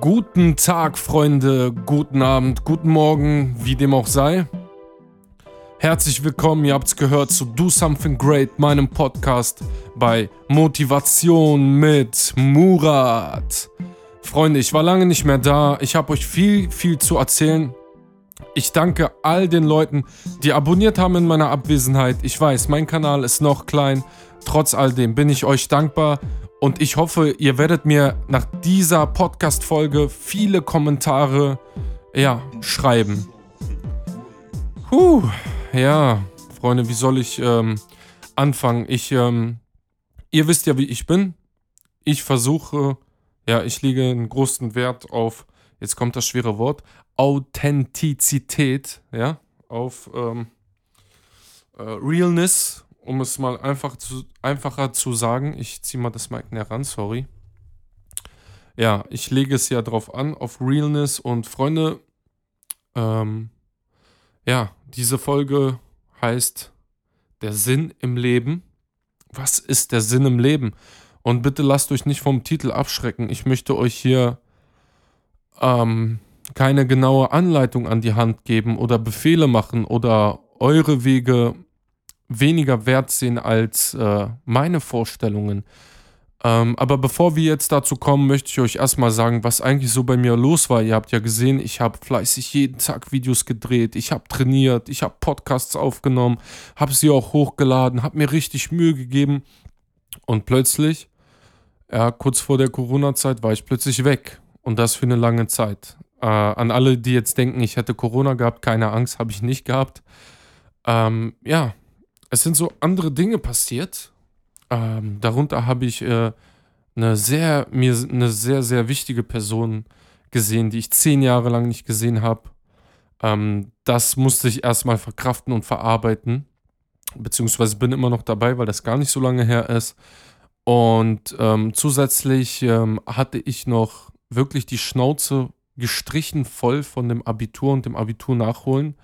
Guten Tag, Freunde, guten Abend, guten Morgen, wie dem auch sei. Herzlich willkommen, ihr habt's gehört, zu Do Something Great, meinem Podcast bei Motivation mit Murat. Freunde, ich war lange nicht mehr da. Ich habe euch viel, viel zu erzählen. Ich danke all den Leuten, die abonniert haben in meiner Abwesenheit. Ich weiß, mein Kanal ist noch klein. Trotz all dem bin ich euch dankbar und ich hoffe, ihr werdet mir nach dieser Podcast-Folge viele Kommentare ja, schreiben. Puh, ja, Freunde, wie soll ich ähm, anfangen? Ich, ähm, ihr wisst ja, wie ich bin. Ich versuche, ja, ich lege einen großen Wert auf, jetzt kommt das schwere Wort, Authentizität, ja, auf ähm, äh, Realness um es mal einfach zu, einfacher zu sagen, ich ziehe mal das Mic näher ran, sorry. Ja, ich lege es ja drauf an, auf Realness und Freunde, ähm, ja, diese Folge heißt Der Sinn im Leben. Was ist der Sinn im Leben? Und bitte lasst euch nicht vom Titel abschrecken. Ich möchte euch hier ähm, keine genaue Anleitung an die Hand geben oder Befehle machen oder eure Wege weniger wert sehen als äh, meine Vorstellungen. Ähm, aber bevor wir jetzt dazu kommen, möchte ich euch erstmal sagen, was eigentlich so bei mir los war. Ihr habt ja gesehen, ich habe fleißig jeden Tag Videos gedreht, ich habe trainiert, ich habe Podcasts aufgenommen, habe sie auch hochgeladen, habe mir richtig Mühe gegeben. Und plötzlich, ja, kurz vor der Corona-Zeit war ich plötzlich weg. Und das für eine lange Zeit. Äh, an alle, die jetzt denken, ich hätte Corona gehabt, keine Angst, habe ich nicht gehabt. Ähm, ja, es sind so andere Dinge passiert. Ähm, darunter habe ich äh, eine sehr, mir eine sehr, sehr wichtige Person gesehen, die ich zehn Jahre lang nicht gesehen habe. Ähm, das musste ich erstmal verkraften und verarbeiten. Beziehungsweise bin immer noch dabei, weil das gar nicht so lange her ist. Und ähm, zusätzlich ähm, hatte ich noch wirklich die Schnauze gestrichen voll von dem Abitur und dem Abitur nachholen.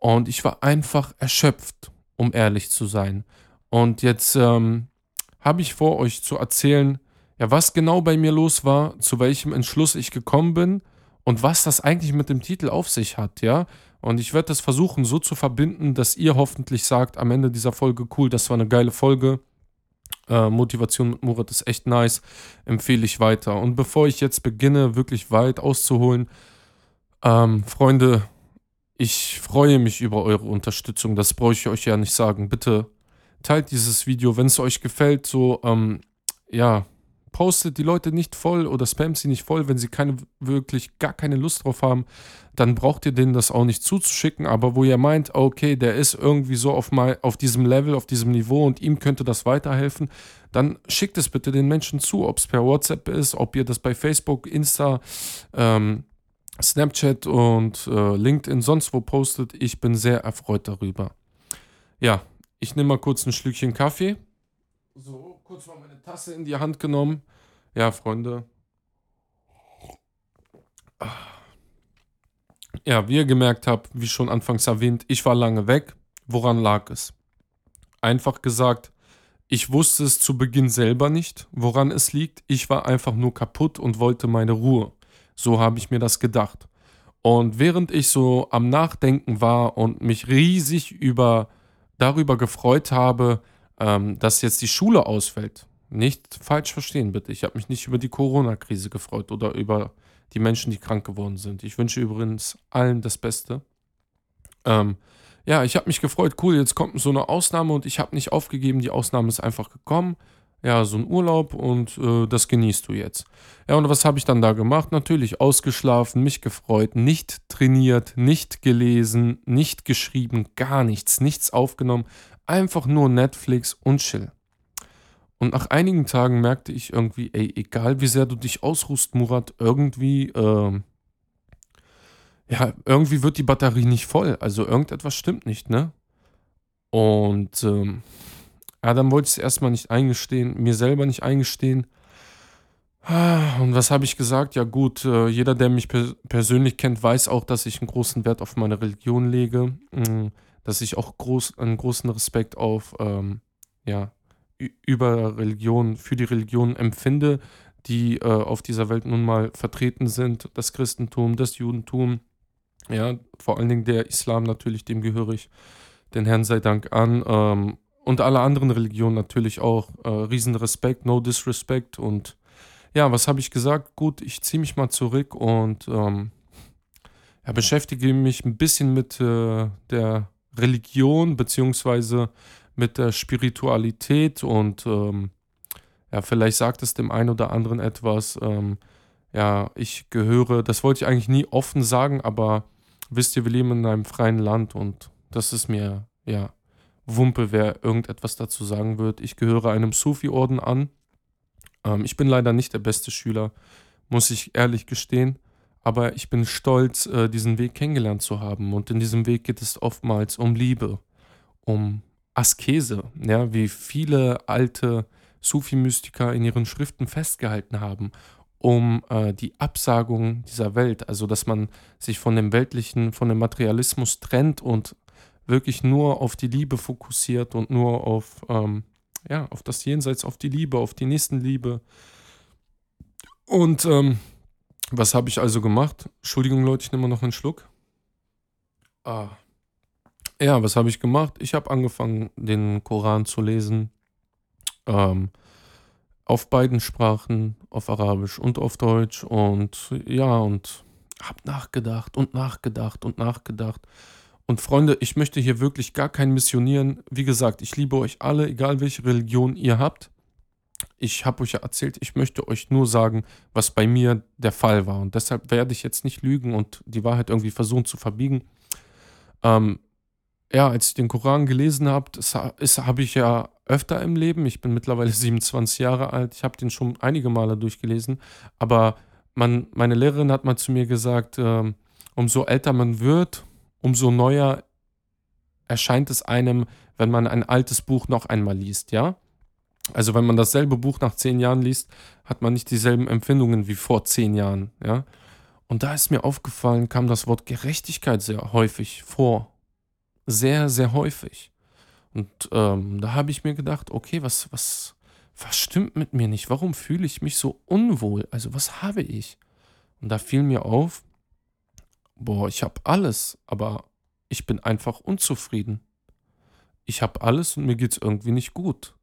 Und ich war einfach erschöpft um ehrlich zu sein. Und jetzt ähm, habe ich vor, euch zu erzählen, ja, was genau bei mir los war, zu welchem Entschluss ich gekommen bin und was das eigentlich mit dem Titel auf sich hat, ja. Und ich werde das versuchen so zu verbinden, dass ihr hoffentlich sagt am Ende dieser Folge, cool, das war eine geile Folge. Äh, Motivation mit Murat ist echt nice, empfehle ich weiter. Und bevor ich jetzt beginne, wirklich weit auszuholen, ähm, Freunde, ich freue mich über eure Unterstützung. Das brauche ich euch ja nicht sagen. Bitte teilt dieses Video, wenn es euch gefällt. So, ähm, ja, postet die Leute nicht voll oder spamt sie nicht voll, wenn sie keine, wirklich gar keine Lust drauf haben. Dann braucht ihr denen das auch nicht zuzuschicken. Aber wo ihr meint, okay, der ist irgendwie so auf, mal, auf diesem Level, auf diesem Niveau und ihm könnte das weiterhelfen, dann schickt es bitte den Menschen zu, ob es per WhatsApp ist, ob ihr das bei Facebook, Insta, ähm, Snapchat und äh, LinkedIn sonst wo postet. Ich bin sehr erfreut darüber. Ja, ich nehme mal kurz ein Schlückchen Kaffee. So, kurz mal meine Tasse in die Hand genommen. Ja, Freunde. Ja, wie ihr gemerkt habt, wie schon anfangs erwähnt, ich war lange weg. Woran lag es? Einfach gesagt, ich wusste es zu Beginn selber nicht, woran es liegt. Ich war einfach nur kaputt und wollte meine Ruhe. So habe ich mir das gedacht. Und während ich so am Nachdenken war und mich riesig über, darüber gefreut habe, ähm, dass jetzt die Schule ausfällt, nicht falsch verstehen bitte, ich habe mich nicht über die Corona-Krise gefreut oder über die Menschen, die krank geworden sind. Ich wünsche übrigens allen das Beste. Ähm, ja, ich habe mich gefreut, cool, jetzt kommt so eine Ausnahme und ich habe nicht aufgegeben, die Ausnahme ist einfach gekommen ja, so ein Urlaub und äh, das genießt du jetzt. Ja, und was habe ich dann da gemacht? Natürlich ausgeschlafen, mich gefreut, nicht trainiert, nicht gelesen, nicht geschrieben, gar nichts, nichts aufgenommen, einfach nur Netflix und chill. Und nach einigen Tagen merkte ich irgendwie, ey, egal wie sehr du dich ausruhst, Murat, irgendwie, äh, ja, irgendwie wird die Batterie nicht voll. Also irgendetwas stimmt nicht, ne? Und ähm, ja, dann wollte ich es erstmal nicht eingestehen, mir selber nicht eingestehen. Und was habe ich gesagt? Ja gut, äh, jeder, der mich persönlich kennt, weiß auch, dass ich einen großen Wert auf meine Religion lege, mm, dass ich auch groß, einen großen Respekt auf, ähm, ja, über Religion, für die Religion empfinde, die äh, auf dieser Welt nun mal vertreten sind. Das Christentum, das Judentum, ja, vor allen Dingen der Islam natürlich, dem gehöre ich den Herrn sei Dank an. Ähm, und alle anderen Religionen natürlich auch. Äh, Riesenrespekt, no disrespect. Und ja, was habe ich gesagt? Gut, ich ziehe mich mal zurück und ähm, ja, beschäftige mich ein bisschen mit äh, der Religion beziehungsweise mit der Spiritualität und ähm, ja, vielleicht sagt es dem einen oder anderen etwas. Ähm, ja, ich gehöre, das wollte ich eigentlich nie offen sagen, aber wisst ihr, wir leben in einem freien Land und das ist mir, ja, Wumpe, wer irgendetwas dazu sagen wird. Ich gehöre einem Sufi-Orden an. Ähm, ich bin leider nicht der beste Schüler, muss ich ehrlich gestehen. Aber ich bin stolz, äh, diesen Weg kennengelernt zu haben. Und in diesem Weg geht es oftmals um Liebe, um Askese, ja, wie viele alte Sufi-Mystiker in ihren Schriften festgehalten haben, um äh, die Absagung dieser Welt, also dass man sich von dem Weltlichen, von dem Materialismus trennt und wirklich nur auf die Liebe fokussiert und nur auf, ähm, ja, auf das Jenseits, auf die Liebe, auf die Nächstenliebe. Und ähm, was habe ich also gemacht? Entschuldigung, Leute, ich nehme noch einen Schluck. Ah. Ja, was habe ich gemacht? Ich habe angefangen, den Koran zu lesen. Ähm, auf beiden Sprachen, auf Arabisch und auf Deutsch. Und ja, und habe nachgedacht und nachgedacht und nachgedacht. Und Freunde, ich möchte hier wirklich gar kein Missionieren. Wie gesagt, ich liebe euch alle, egal welche Religion ihr habt. Ich habe euch ja erzählt, ich möchte euch nur sagen, was bei mir der Fall war. Und deshalb werde ich jetzt nicht lügen und die Wahrheit irgendwie versuchen zu verbiegen. Ähm, ja, als ich den Koran gelesen habe, das habe ich ja öfter im Leben. Ich bin mittlerweile 27 Jahre alt. Ich habe den schon einige Male durchgelesen. Aber man, meine Lehrerin hat mal zu mir gesagt, äh, umso älter man wird, umso neuer erscheint es einem, wenn man ein altes Buch noch einmal liest, ja? Also wenn man dasselbe Buch nach zehn Jahren liest, hat man nicht dieselben Empfindungen wie vor zehn Jahren, ja? Und da ist mir aufgefallen, kam das Wort Gerechtigkeit sehr häufig vor. Sehr, sehr häufig. Und ähm, da habe ich mir gedacht, okay, was, was, was stimmt mit mir nicht? Warum fühle ich mich so unwohl? Also was habe ich? Und da fiel mir auf, boah, ich habe alles, aber ich bin einfach unzufrieden. Ich habe alles und mir geht es irgendwie nicht gut.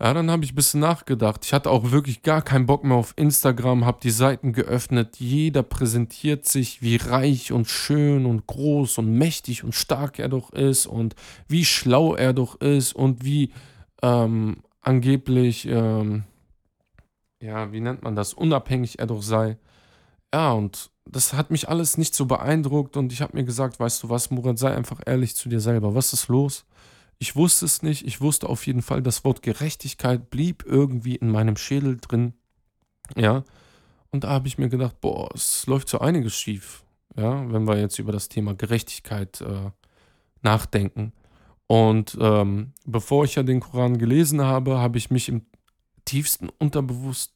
Ja, dann habe ich ein bisschen nachgedacht. Ich hatte auch wirklich gar keinen Bock mehr auf Instagram, habe die Seiten geöffnet. Jeder präsentiert sich, wie reich und schön und groß und mächtig und stark er doch ist und wie schlau er doch ist und wie ähm, angeblich, ähm, ja, wie nennt man das, unabhängig er doch sei. Ja, und das hat mich alles nicht so beeindruckt und ich habe mir gesagt, weißt du was, Murat, sei einfach ehrlich zu dir selber. Was ist los? Ich wusste es nicht. Ich wusste auf jeden Fall, das Wort Gerechtigkeit blieb irgendwie in meinem Schädel drin. Ja. Und da habe ich mir gedacht, boah, es läuft so einiges schief. Ja, wenn wir jetzt über das Thema Gerechtigkeit äh, nachdenken. Und ähm, bevor ich ja den Koran gelesen habe, habe ich mich im tiefsten Unterbewusst,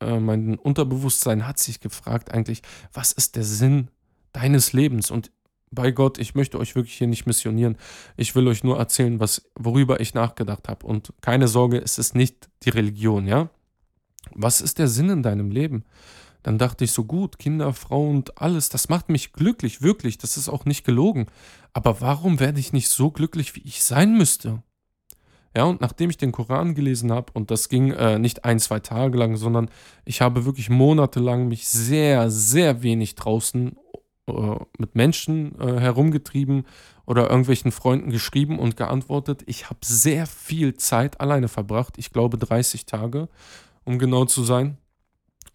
äh, mein Unterbewusstsein hat sich gefragt eigentlich, was ist der Sinn deines Lebens? Und bei Gott, ich möchte euch wirklich hier nicht missionieren. Ich will euch nur erzählen, was, worüber ich nachgedacht habe. Und keine Sorge, es ist nicht die Religion, ja? Was ist der Sinn in deinem Leben? Dann dachte ich so gut, Kinder, Frau und alles, das macht mich glücklich, wirklich, das ist auch nicht gelogen. Aber warum werde ich nicht so glücklich, wie ich sein müsste? Ja, und nachdem ich den Koran gelesen habe, und das ging äh, nicht ein, zwei Tage lang, sondern ich habe wirklich monatelang mich sehr, sehr wenig draußen äh, mit Menschen äh, herumgetrieben oder irgendwelchen Freunden geschrieben und geantwortet. Ich habe sehr viel Zeit alleine verbracht. Ich glaube 30 Tage, um genau zu sein.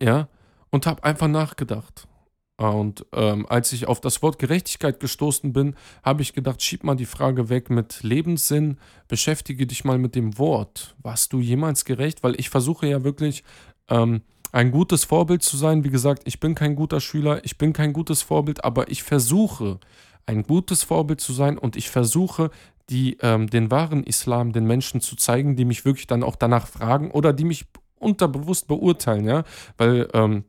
Ja, und habe einfach nachgedacht. Und ähm, als ich auf das Wort Gerechtigkeit gestoßen bin, habe ich gedacht, schieb mal die Frage weg mit Lebenssinn, beschäftige dich mal mit dem Wort. Warst du jemals gerecht? Weil ich versuche ja wirklich ähm, ein gutes Vorbild zu sein. Wie gesagt, ich bin kein guter Schüler, ich bin kein gutes Vorbild, aber ich versuche, ein gutes Vorbild zu sein und ich versuche, die, ähm, den wahren Islam den Menschen zu zeigen, die mich wirklich dann auch danach fragen oder die mich unterbewusst beurteilen, ja, weil ähm,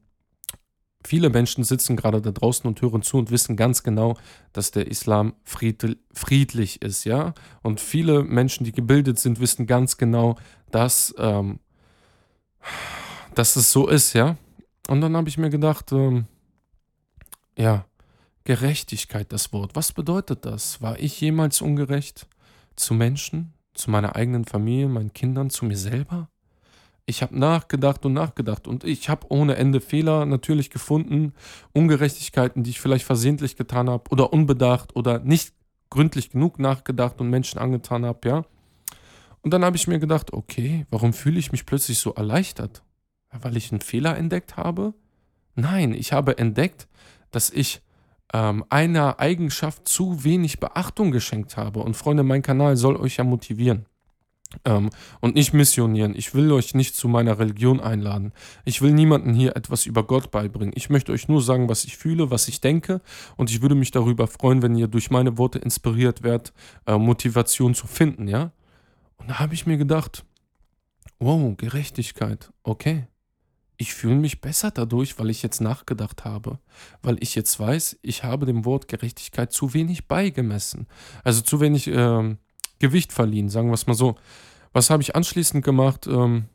viele Menschen sitzen gerade da draußen und hören zu und wissen ganz genau, dass der Islam friedlich ist, ja, und viele Menschen, die gebildet sind, wissen ganz genau, dass ähm, dass es so ist, ja. Und dann habe ich mir gedacht, ähm, ja, Gerechtigkeit, das Wort. Was bedeutet das? War ich jemals ungerecht zu Menschen, zu meiner eigenen Familie, meinen Kindern, zu mir selber? Ich habe nachgedacht und nachgedacht und ich habe ohne Ende Fehler natürlich gefunden, Ungerechtigkeiten, die ich vielleicht versehentlich getan habe oder unbedacht oder nicht gründlich genug nachgedacht und Menschen angetan habe, ja. Und dann habe ich mir gedacht, okay, warum fühle ich mich plötzlich so erleichtert? Weil ich einen Fehler entdeckt habe? Nein, ich habe entdeckt, dass ich ähm, einer Eigenschaft zu wenig Beachtung geschenkt habe. Und Freunde, mein Kanal soll euch ja motivieren. Ähm, und nicht missionieren. Ich will euch nicht zu meiner Religion einladen. Ich will niemandem hier etwas über Gott beibringen. Ich möchte euch nur sagen, was ich fühle, was ich denke. Und ich würde mich darüber freuen, wenn ihr durch meine Worte inspiriert werdet, äh, Motivation zu finden, ja? Und da habe ich mir gedacht, wow, Gerechtigkeit, okay. Ich fühle mich besser dadurch, weil ich jetzt nachgedacht habe, weil ich jetzt weiß, ich habe dem Wort Gerechtigkeit zu wenig beigemessen, also zu wenig ähm, Gewicht verliehen, sagen wir es mal so. Was habe ich anschließend gemacht? Ähm,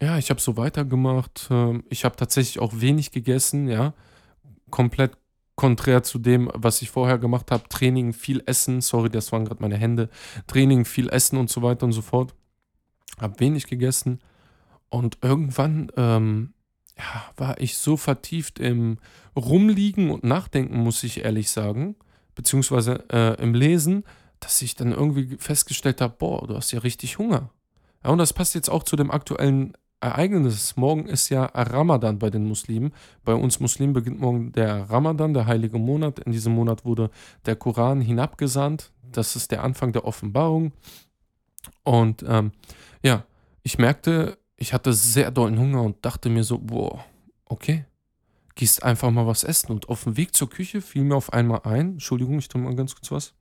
ja, ich habe so weitergemacht. Ähm, ich habe tatsächlich auch wenig gegessen, ja, komplett konträr zu dem, was ich vorher gemacht habe. Training, viel Essen, sorry, das waren gerade meine Hände. Training, viel Essen und so weiter und so fort. Habe wenig gegessen und irgendwann ähm, ja, war ich so vertieft im Rumliegen und Nachdenken, muss ich ehrlich sagen, beziehungsweise äh, im Lesen, dass ich dann irgendwie festgestellt habe, boah, du hast ja richtig Hunger. Ja, und das passt jetzt auch zu dem aktuellen Ereignis. Morgen ist ja Ramadan bei den Muslimen. Bei uns Muslimen beginnt morgen der Ramadan, der heilige Monat. In diesem Monat wurde der Koran hinabgesandt. Das ist der Anfang der Offenbarung. Und ähm, ja, ich merkte, ich hatte sehr dollen Hunger und dachte mir so, boah, okay, gehst einfach mal was essen. Und auf dem Weg zur Küche fiel mir auf einmal ein, Entschuldigung, ich tue mal ganz kurz was.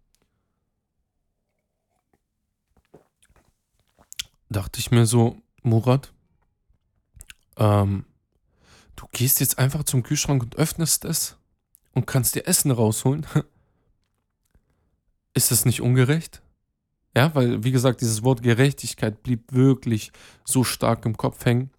Dachte ich mir so, Murat, ähm, du gehst jetzt einfach zum Kühlschrank und öffnest es und kannst dir Essen rausholen. Ist das nicht ungerecht? Ja, weil, wie gesagt, dieses Wort Gerechtigkeit blieb wirklich so stark im Kopf hängen,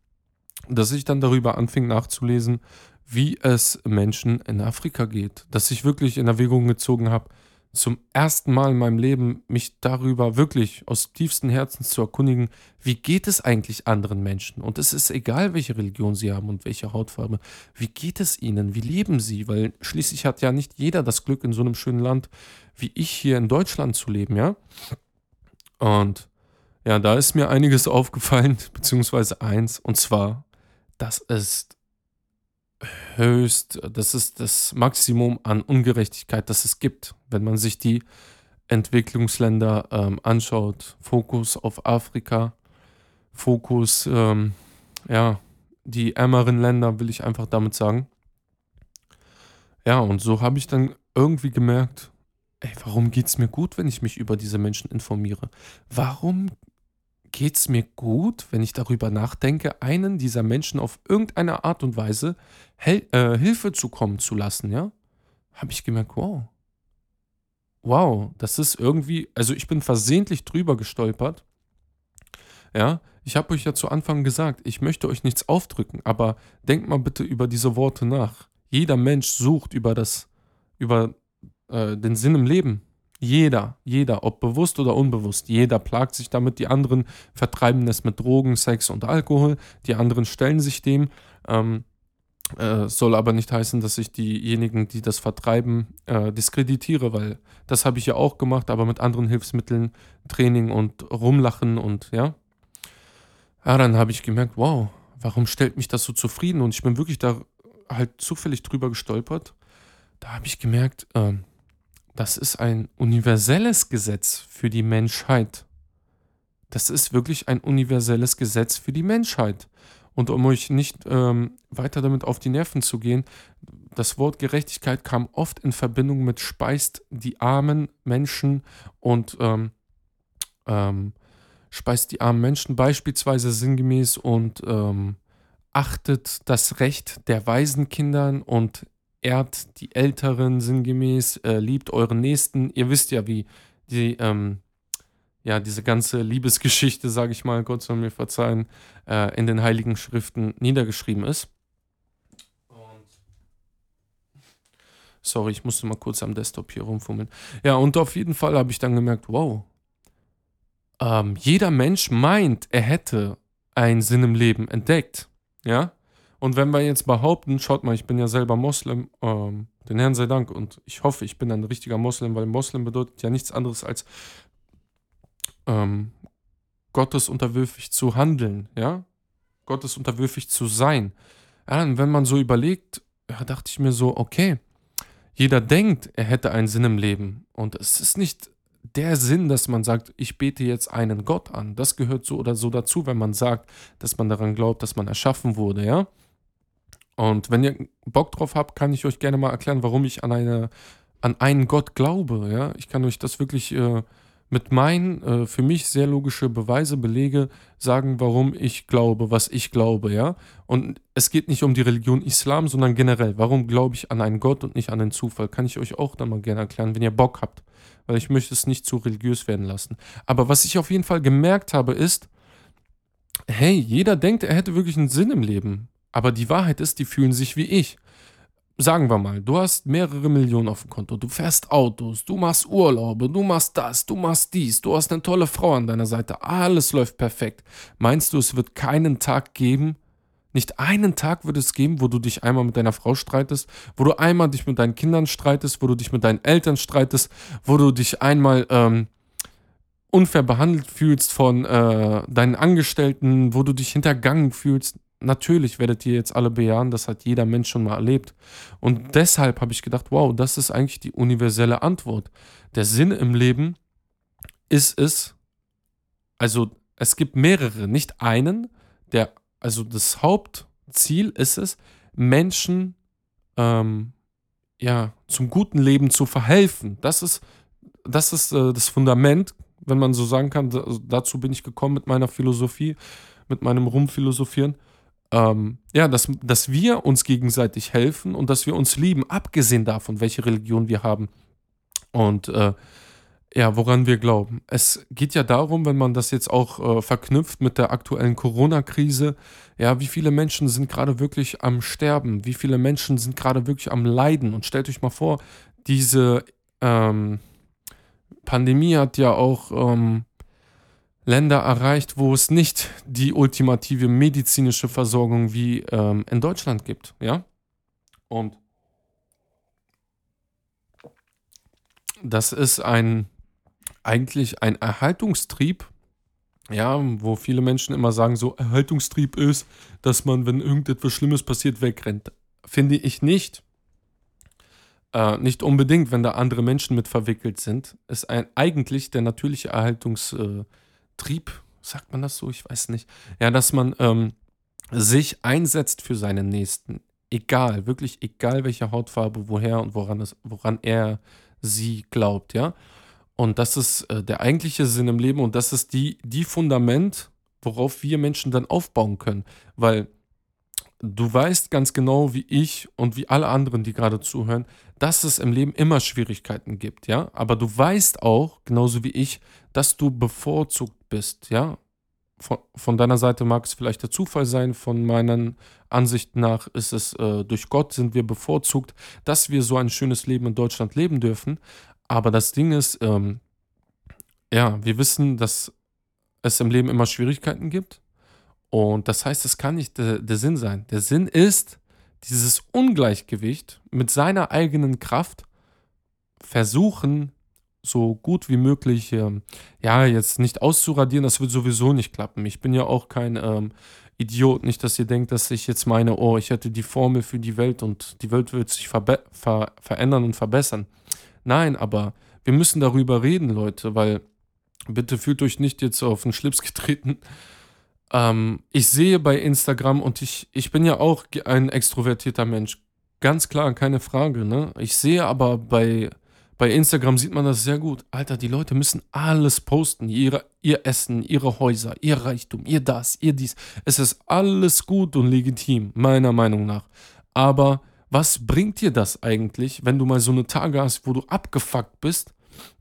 dass ich dann darüber anfing nachzulesen, wie es Menschen in Afrika geht. Dass ich wirklich in Erwägung gezogen habe, zum ersten Mal in meinem Leben mich darüber wirklich aus tiefstem Herzen zu erkundigen, wie geht es eigentlich anderen Menschen? Und es ist egal, welche Religion sie haben und welche Hautfarbe. Wie geht es ihnen? Wie leben sie? Weil schließlich hat ja nicht jeder das Glück, in so einem schönen Land wie ich hier in Deutschland zu leben, ja? Und ja, da ist mir einiges aufgefallen, beziehungsweise eins, und zwar, das ist höchst, das ist das Maximum an Ungerechtigkeit, das es gibt, wenn man sich die Entwicklungsländer ähm, anschaut. Fokus auf Afrika, Fokus, ähm, ja, die ärmeren Länder, will ich einfach damit sagen. Ja, und so habe ich dann irgendwie gemerkt, ey, warum geht es mir gut, wenn ich mich über diese Menschen informiere? Warum geht es mir gut, wenn ich darüber nachdenke, einen dieser Menschen auf irgendeine Art und Weise Hel äh, Hilfe zukommen zu lassen, ja? Habe ich gemerkt, wow. Wow, das ist irgendwie, also ich bin versehentlich drüber gestolpert. Ja, ich habe euch ja zu Anfang gesagt, ich möchte euch nichts aufdrücken, aber denkt mal bitte über diese Worte nach. Jeder Mensch sucht über das, über äh, den Sinn im Leben. Jeder, jeder, ob bewusst oder unbewusst, jeder plagt sich damit. Die anderen vertreiben es mit Drogen, Sex und Alkohol. Die anderen stellen sich dem. Ähm, äh, soll aber nicht heißen, dass ich diejenigen, die das vertreiben, äh, diskreditiere, weil das habe ich ja auch gemacht, aber mit anderen Hilfsmitteln, Training und Rumlachen und ja. Ja, dann habe ich gemerkt, wow, warum stellt mich das so zufrieden? Und ich bin wirklich da halt zufällig drüber gestolpert. Da habe ich gemerkt, ähm, das ist ein universelles Gesetz für die Menschheit. Das ist wirklich ein universelles Gesetz für die Menschheit. Und um euch nicht ähm, weiter damit auf die Nerven zu gehen, das Wort Gerechtigkeit kam oft in Verbindung mit speist die armen Menschen und ähm, ähm, speist die armen Menschen beispielsweise sinngemäß und ähm, achtet das Recht der Waisenkindern und ehrt die Älteren sinngemäß, äh, liebt euren Nächsten. Ihr wisst ja, wie die, ähm, ja, diese ganze Liebesgeschichte, sage ich mal, Gott soll mir verzeihen, äh, in den Heiligen Schriften niedergeschrieben ist. Sorry, ich musste mal kurz am Desktop hier rumfummeln. Ja, und auf jeden Fall habe ich dann gemerkt, wow, ähm, jeder Mensch meint, er hätte einen Sinn im Leben entdeckt. Ja? Und wenn wir jetzt behaupten, schaut mal, ich bin ja selber Moslem, ähm, den Herrn sei Dank, und ich hoffe, ich bin ein richtiger Moslem, weil Moslem bedeutet ja nichts anderes als ähm, Gottes unterwürfig zu handeln, ja? Gottes unterwürfig zu sein. Ja, und wenn man so überlegt, ja, dachte ich mir so, okay, jeder denkt, er hätte einen Sinn im Leben. Und es ist nicht der Sinn, dass man sagt, ich bete jetzt einen Gott an. Das gehört so oder so dazu, wenn man sagt, dass man daran glaubt, dass man erschaffen wurde, ja. Und wenn ihr Bock drauf habt, kann ich euch gerne mal erklären, warum ich an eine, an einen Gott glaube, ja. Ich kann euch das wirklich äh, mit meinen äh, für mich sehr logische Beweise, Belege sagen, warum ich glaube, was ich glaube, ja. Und es geht nicht um die Religion Islam, sondern generell. Warum glaube ich an einen Gott und nicht an den Zufall? Kann ich euch auch dann mal gerne erklären, wenn ihr Bock habt. Weil ich möchte es nicht zu religiös werden lassen. Aber was ich auf jeden Fall gemerkt habe, ist, hey, jeder denkt, er hätte wirklich einen Sinn im Leben. Aber die Wahrheit ist, die fühlen sich wie ich sagen wir mal, du hast mehrere Millionen auf dem Konto, du fährst Autos, du machst Urlaube, du machst das, du machst dies, du hast eine tolle Frau an deiner Seite, alles läuft perfekt. Meinst du, es wird keinen Tag geben, nicht einen Tag wird es geben, wo du dich einmal mit deiner Frau streitest, wo du einmal dich mit deinen Kindern streitest, wo du dich mit deinen Eltern streitest, wo du dich einmal ähm, unfair behandelt fühlst von äh, deinen Angestellten, wo du dich hintergangen fühlst natürlich werdet ihr jetzt alle bejahen, das hat jeder Mensch schon mal erlebt. Und deshalb habe ich gedacht, wow, das ist eigentlich die universelle Antwort. Der Sinn im Leben ist es, also es gibt mehrere, nicht einen, der, also das Hauptziel ist es, Menschen ähm, ja, zum guten Leben zu verhelfen. Das ist, das ist äh, das Fundament, wenn man so sagen kann. dazu bin ich gekommen mit meiner Philosophie, mit meinem Rumphilosophieren ähm, ja, dass, dass wir uns gegenseitig helfen und dass wir uns lieben, abgesehen davon, welche Religion wir haben. Und äh, ja, woran wir glauben. Es geht ja darum, wenn man das jetzt auch äh, verknüpft mit der aktuellen Corona-Krise, ja, wie viele Menschen sind gerade wirklich am Sterben, wie viele Menschen sind gerade wirklich am Leiden? Und stellt euch mal vor, diese ähm, Pandemie hat ja auch ähm, Länder erreicht, wo es nicht die ultimative medizinische Versorgung wie ähm, in Deutschland gibt, ja? Und das ist ein eigentlich ein Erhaltungstrieb, ja, wo viele Menschen immer sagen, so Erhaltungstrieb ist, dass man, wenn irgendetwas Schlimmes passiert, wegrennt. Finde ich nicht. Äh, nicht unbedingt, wenn da andere Menschen mit verwickelt sind. Ist ein, eigentlich der natürliche Erhaltungstrieb. Äh, Trieb, sagt man das so? Ich weiß nicht. Ja, dass man ähm, sich einsetzt für seinen Nächsten. Egal, wirklich egal welche Hautfarbe, woher und woran, es, woran er sie glaubt, ja. Und das ist äh, der eigentliche Sinn im Leben und das ist die, die Fundament, worauf wir Menschen dann aufbauen können. Weil du weißt ganz genau, wie ich und wie alle anderen, die gerade zuhören, dass es im Leben immer Schwierigkeiten gibt, ja. Aber du weißt auch, genauso wie ich, dass du bevorzugt bist, ja. Von, von deiner Seite mag es vielleicht der Zufall sein, von meiner Ansicht nach ist es äh, durch Gott sind wir bevorzugt, dass wir so ein schönes Leben in Deutschland leben dürfen. Aber das Ding ist, ähm, ja, wir wissen, dass es im Leben immer Schwierigkeiten gibt. Und das heißt, es kann nicht der, der Sinn sein. Der Sinn ist, dieses Ungleichgewicht mit seiner eigenen Kraft versuchen, so gut wie möglich, ähm, ja, jetzt nicht auszuradieren, das wird sowieso nicht klappen. Ich bin ja auch kein ähm, Idiot, nicht, dass ihr denkt, dass ich jetzt meine, oh, ich hätte die Formel für die Welt und die Welt wird sich ver verändern und verbessern. Nein, aber wir müssen darüber reden, Leute, weil bitte fühlt euch nicht jetzt auf den Schlips getreten. Ähm, ich sehe bei Instagram und ich, ich bin ja auch ein extrovertierter Mensch. Ganz klar, keine Frage, ne? Ich sehe aber bei bei Instagram sieht man das sehr gut. Alter, die Leute müssen alles posten. Ihre, ihr Essen, ihre Häuser, ihr Reichtum, ihr das, ihr dies. Es ist alles gut und legitim, meiner Meinung nach. Aber was bringt dir das eigentlich, wenn du mal so eine Tage hast, wo du abgefuckt bist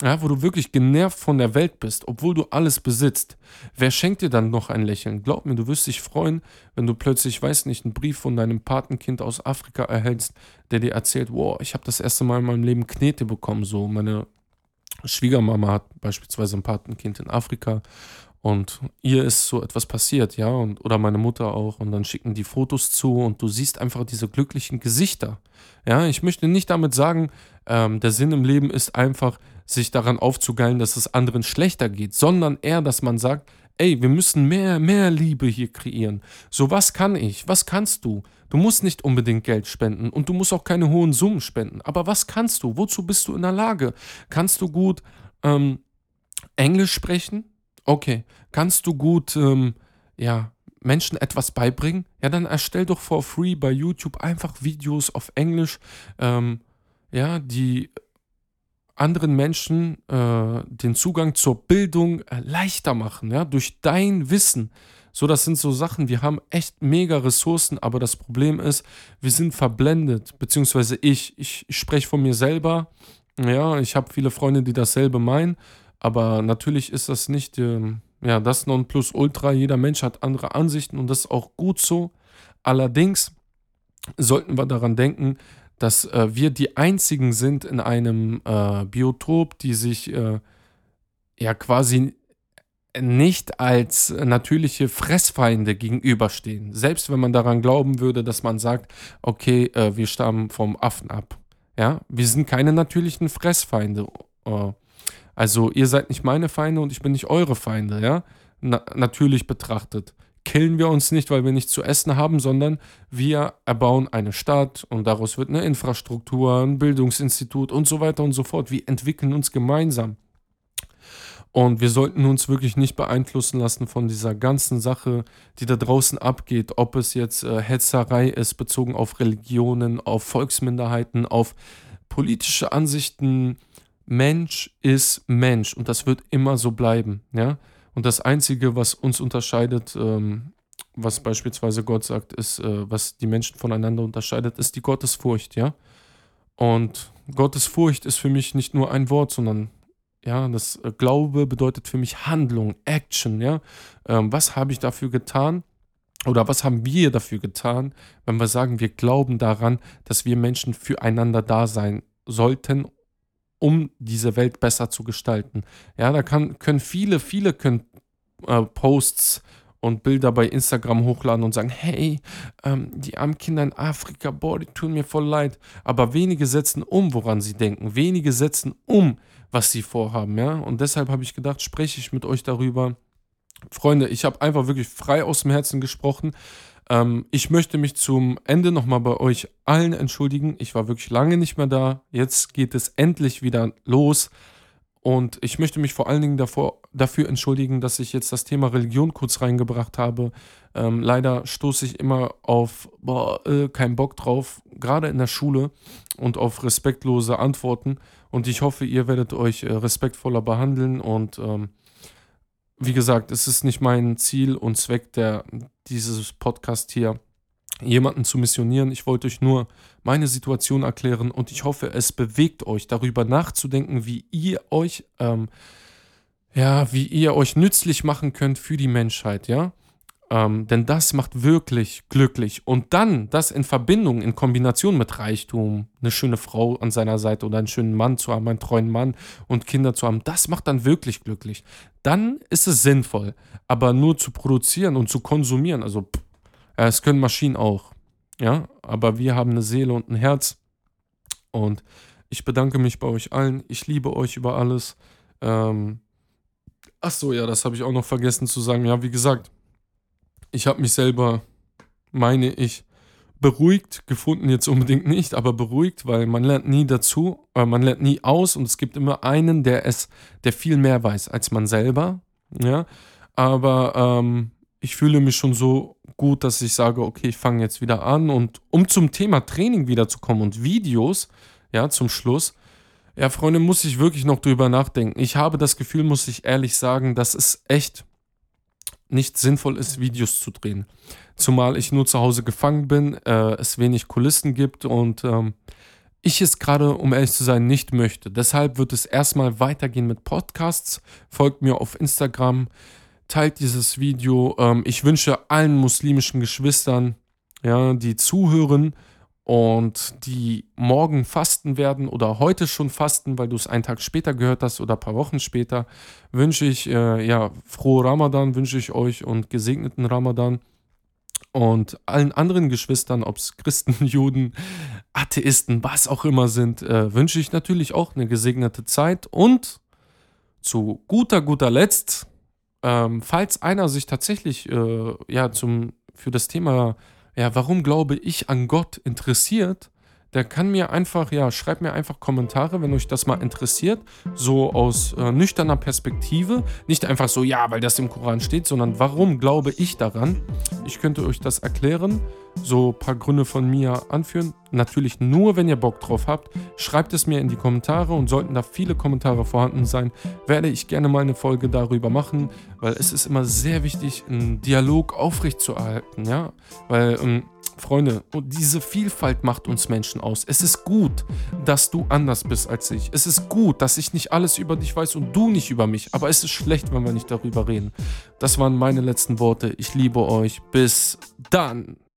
ja, wo du wirklich genervt von der Welt bist, obwohl du alles besitzt, wer schenkt dir dann noch ein Lächeln? Glaub mir, du wirst dich freuen, wenn du plötzlich, weiß nicht, einen Brief von deinem Patenkind aus Afrika erhältst, der dir erzählt, wow, ich habe das erste Mal in meinem Leben Knete bekommen, so meine Schwiegermama hat beispielsweise ein Patenkind in Afrika und ihr ist so etwas passiert, ja, und, oder meine Mutter auch, und dann schicken die Fotos zu und du siehst einfach diese glücklichen Gesichter. Ja, ich möchte nicht damit sagen, ähm, der Sinn im Leben ist einfach, sich daran aufzugeilen, dass es anderen schlechter geht, sondern eher, dass man sagt, ey, wir müssen mehr, mehr Liebe hier kreieren. So, was kann ich? Was kannst du? Du musst nicht unbedingt Geld spenden und du musst auch keine hohen Summen spenden. Aber was kannst du? Wozu bist du in der Lage? Kannst du gut ähm, Englisch sprechen? Okay. Kannst du gut, ähm, ja, Menschen etwas beibringen? Ja, dann erstell doch for free bei YouTube einfach Videos auf Englisch, ähm, ja, die anderen Menschen äh, den Zugang zur Bildung äh, leichter machen, ja, durch dein Wissen. So, das sind so Sachen, wir haben echt mega Ressourcen, aber das Problem ist, wir sind verblendet, beziehungsweise ich, ich, ich spreche von mir selber, ja, ich habe viele Freunde, die dasselbe meinen, aber natürlich ist das nicht, ähm, ja, das Nonplusultra, jeder Mensch hat andere Ansichten und das ist auch gut so. Allerdings sollten wir daran denken, dass äh, wir die einzigen sind in einem äh, Biotop, die sich äh, ja quasi nicht als natürliche Fressfeinde gegenüberstehen. Selbst wenn man daran glauben würde, dass man sagt, okay, äh, wir stammen vom Affen ab. Ja, wir sind keine natürlichen Fressfeinde. Äh, also ihr seid nicht meine Feinde und ich bin nicht eure Feinde, ja. Na natürlich betrachtet killen wir uns nicht, weil wir nichts zu essen haben, sondern wir erbauen eine Stadt und daraus wird eine Infrastruktur, ein Bildungsinstitut und so weiter und so fort. Wir entwickeln uns gemeinsam. Und wir sollten uns wirklich nicht beeinflussen lassen von dieser ganzen Sache, die da draußen abgeht, ob es jetzt äh, Hetzerei ist, bezogen auf Religionen, auf Volksminderheiten, auf politische Ansichten. Mensch ist Mensch und das wird immer so bleiben, ja. Und das Einzige, was uns unterscheidet, ähm, was beispielsweise Gott sagt, ist, äh, was die Menschen voneinander unterscheidet, ist die Gottesfurcht, ja. Und Gottesfurcht ist für mich nicht nur ein Wort, sondern ja, das äh, Glaube bedeutet für mich Handlung, Action, ja. Ähm, was habe ich dafür getan? Oder was haben wir dafür getan, wenn wir sagen, wir glauben daran, dass wir Menschen füreinander da sein sollten um diese Welt besser zu gestalten. Ja, da kann, können viele, viele können, äh, Posts und Bilder bei Instagram hochladen und sagen, hey, ähm, die armen Kinder in Afrika, boah, die tun mir voll leid. Aber wenige setzen um, woran sie denken. Wenige setzen um, was sie vorhaben, ja. Und deshalb habe ich gedacht, spreche ich mit euch darüber. Freunde, ich habe einfach wirklich frei aus dem Herzen gesprochen. Ähm, ich möchte mich zum Ende nochmal bei euch allen entschuldigen. Ich war wirklich lange nicht mehr da. Jetzt geht es endlich wieder los. Und ich möchte mich vor allen Dingen davor, dafür entschuldigen, dass ich jetzt das Thema Religion kurz reingebracht habe. Ähm, leider stoße ich immer auf, boah, äh, keinen Bock drauf, gerade in der Schule und auf respektlose Antworten. Und ich hoffe, ihr werdet euch äh, respektvoller behandeln und ähm, wie gesagt, es ist nicht mein Ziel und Zweck der, dieses Podcast hier, jemanden zu missionieren. Ich wollte euch nur meine Situation erklären und ich hoffe, es bewegt euch, darüber nachzudenken, wie ihr euch, ähm, ja, wie ihr euch nützlich machen könnt für die Menschheit, ja. Ähm, denn das macht wirklich glücklich. Und dann das in Verbindung, in Kombination mit Reichtum, eine schöne Frau an seiner Seite oder einen schönen Mann zu haben, einen treuen Mann und Kinder zu haben, das macht dann wirklich glücklich. Dann ist es sinnvoll. Aber nur zu produzieren und zu konsumieren, also pff, es können Maschinen auch. Ja, aber wir haben eine Seele und ein Herz. Und ich bedanke mich bei euch allen. Ich liebe euch über alles. Ähm, ach so, ja, das habe ich auch noch vergessen zu sagen. Ja, wie gesagt, ich habe mich selber, meine ich, beruhigt gefunden, jetzt unbedingt nicht, aber beruhigt, weil man lernt nie dazu, äh, man lernt nie aus und es gibt immer einen, der es, der viel mehr weiß als man selber. Ja, aber ähm, ich fühle mich schon so gut, dass ich sage, okay, ich fange jetzt wieder an und um zum Thema Training wiederzukommen und Videos, ja, zum Schluss. Ja, Freunde, muss ich wirklich noch drüber nachdenken. Ich habe das Gefühl, muss ich ehrlich sagen, dass es echt nicht sinnvoll ist, Videos zu drehen. Zumal ich nur zu Hause gefangen bin, äh, es wenig Kulissen gibt und ähm, ich es gerade, um ehrlich zu sein, nicht möchte. Deshalb wird es erstmal weitergehen mit Podcasts. Folgt mir auf Instagram, teilt dieses Video. Ähm, ich wünsche allen muslimischen Geschwistern, ja, die zuhören und die morgen fasten werden oder heute schon fasten, weil du es einen Tag später gehört hast oder ein paar Wochen später, wünsche ich, äh, ja, frohe Ramadan wünsche ich euch und gesegneten Ramadan. Und allen anderen Geschwistern, ob es Christen, Juden, Atheisten, was auch immer sind, äh, wünsche ich natürlich auch eine gesegnete Zeit. Und zu guter, guter Letzt, ähm, falls einer sich tatsächlich äh, ja, zum, für das Thema ja, warum glaube ich an Gott interessiert, der kann mir einfach, ja, schreibt mir einfach Kommentare, wenn euch das mal interessiert, so aus äh, nüchterner Perspektive. Nicht einfach so, ja, weil das im Koran steht, sondern warum glaube ich daran? Ich könnte euch das erklären, so ein paar Gründe von mir anführen. Natürlich nur, wenn ihr Bock drauf habt. Schreibt es mir in die Kommentare und sollten da viele Kommentare vorhanden sein, werde ich gerne mal eine Folge darüber machen, weil es ist immer sehr wichtig, einen Dialog aufrechtzuerhalten, ja, weil ähm, Freunde, diese Vielfalt macht uns Menschen aus. Es ist gut, dass du anders bist als ich. Es ist gut, dass ich nicht alles über dich weiß und du nicht über mich. Aber es ist schlecht, wenn wir nicht darüber reden. Das waren meine letzten Worte. Ich liebe euch. Bis dann.